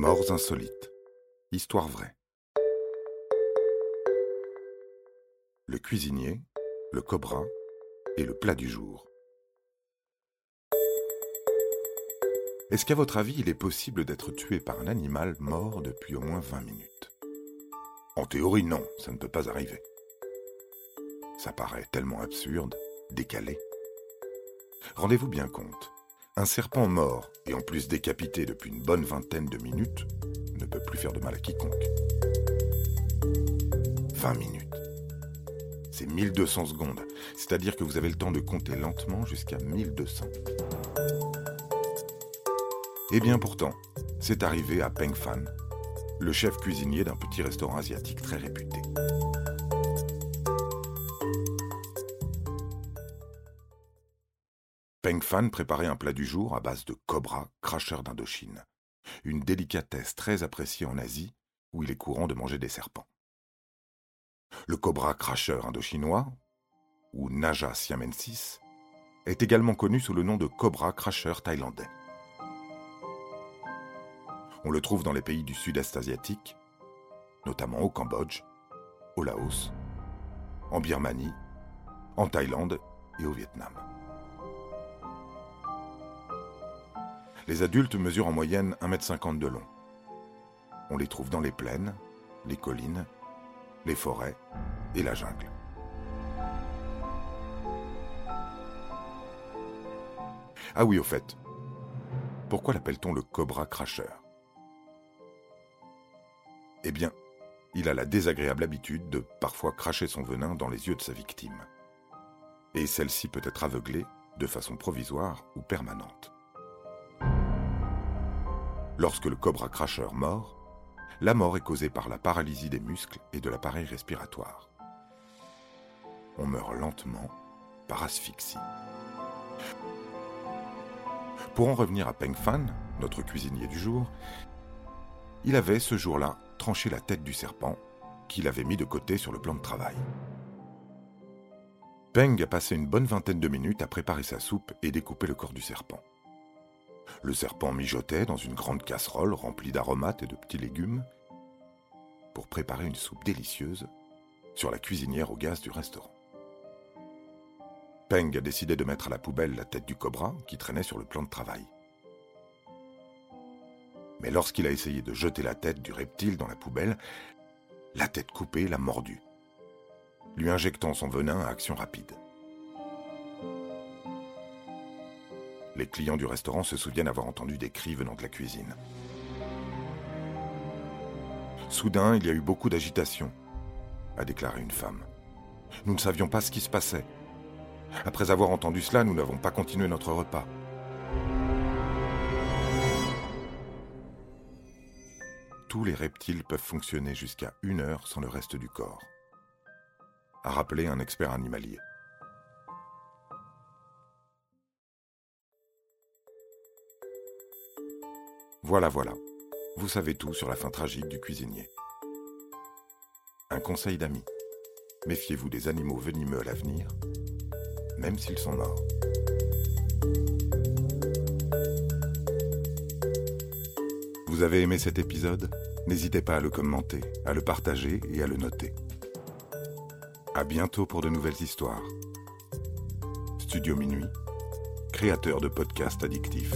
Morts insolites. Histoire vraie. Le cuisinier, le cobra et le plat du jour. Est-ce qu'à votre avis, il est possible d'être tué par un animal mort depuis au moins 20 minutes? En théorie, non, ça ne peut pas arriver. Ça paraît tellement absurde, décalé. Rendez-vous bien compte, un serpent mort et en plus décapité depuis une bonne vingtaine de minutes ne peut plus faire de mal à quiconque. 20 minutes. C'est 1200 secondes, c'est-à-dire que vous avez le temps de compter lentement jusqu'à 1200. Eh bien pourtant, c'est arrivé à Peng Fan, le chef cuisinier d'un petit restaurant asiatique très réputé. Peng Fan préparait un plat du jour à base de cobra, cracheur d'Indochine. Une délicatesse très appréciée en Asie, où il est courant de manger des serpents. Le cobra cracheur indochinois, ou Naja siamensis, est également connu sous le nom de cobra cracheur thaïlandais. On le trouve dans les pays du sud-est asiatique, notamment au Cambodge, au Laos, en Birmanie, en Thaïlande et au Vietnam. Les adultes mesurent en moyenne 1,50 m de long. On les trouve dans les plaines, les collines, les forêts et la jungle. Ah oui, au fait, pourquoi l'appelle-t-on le cobra cracheur? Eh bien, il a la désagréable habitude de parfois cracher son venin dans les yeux de sa victime. Et celle-ci peut être aveuglée de façon provisoire ou permanente. Lorsque le cobra cracheur mord, la mort est causée par la paralysie des muscles et de l'appareil respiratoire. On meurt lentement par asphyxie. Pour en revenir à Peng Fan, notre cuisinier du jour, il avait ce jour-là tranché la tête du serpent qu'il avait mis de côté sur le plan de travail. Peng a passé une bonne vingtaine de minutes à préparer sa soupe et découper le corps du serpent. Le serpent mijotait dans une grande casserole remplie d'aromates et de petits légumes pour préparer une soupe délicieuse sur la cuisinière au gaz du restaurant. Peng a décidé de mettre à la poubelle la tête du cobra qui traînait sur le plan de travail. Mais lorsqu'il a essayé de jeter la tête du reptile dans la poubelle, la tête coupée l'a mordu, lui injectant son venin à action rapide. Les clients du restaurant se souviennent avoir entendu des cris venant de la cuisine. Soudain, il y a eu beaucoup d'agitation, a déclaré une femme. Nous ne savions pas ce qui se passait. Après avoir entendu cela, nous n'avons pas continué notre repas. Tous les reptiles peuvent fonctionner jusqu'à une heure sans le reste du corps, a rappelé un expert animalier. Voilà, voilà. Vous savez tout sur la fin tragique du cuisinier. Un conseil d'amis. Méfiez-vous des animaux venimeux à l'avenir, même s'ils sont morts. Vous avez aimé cet épisode? N'hésitez pas à le commenter, à le partager et à le noter. À bientôt pour de nouvelles histoires. Studio Minuit, créateur de podcasts addictifs.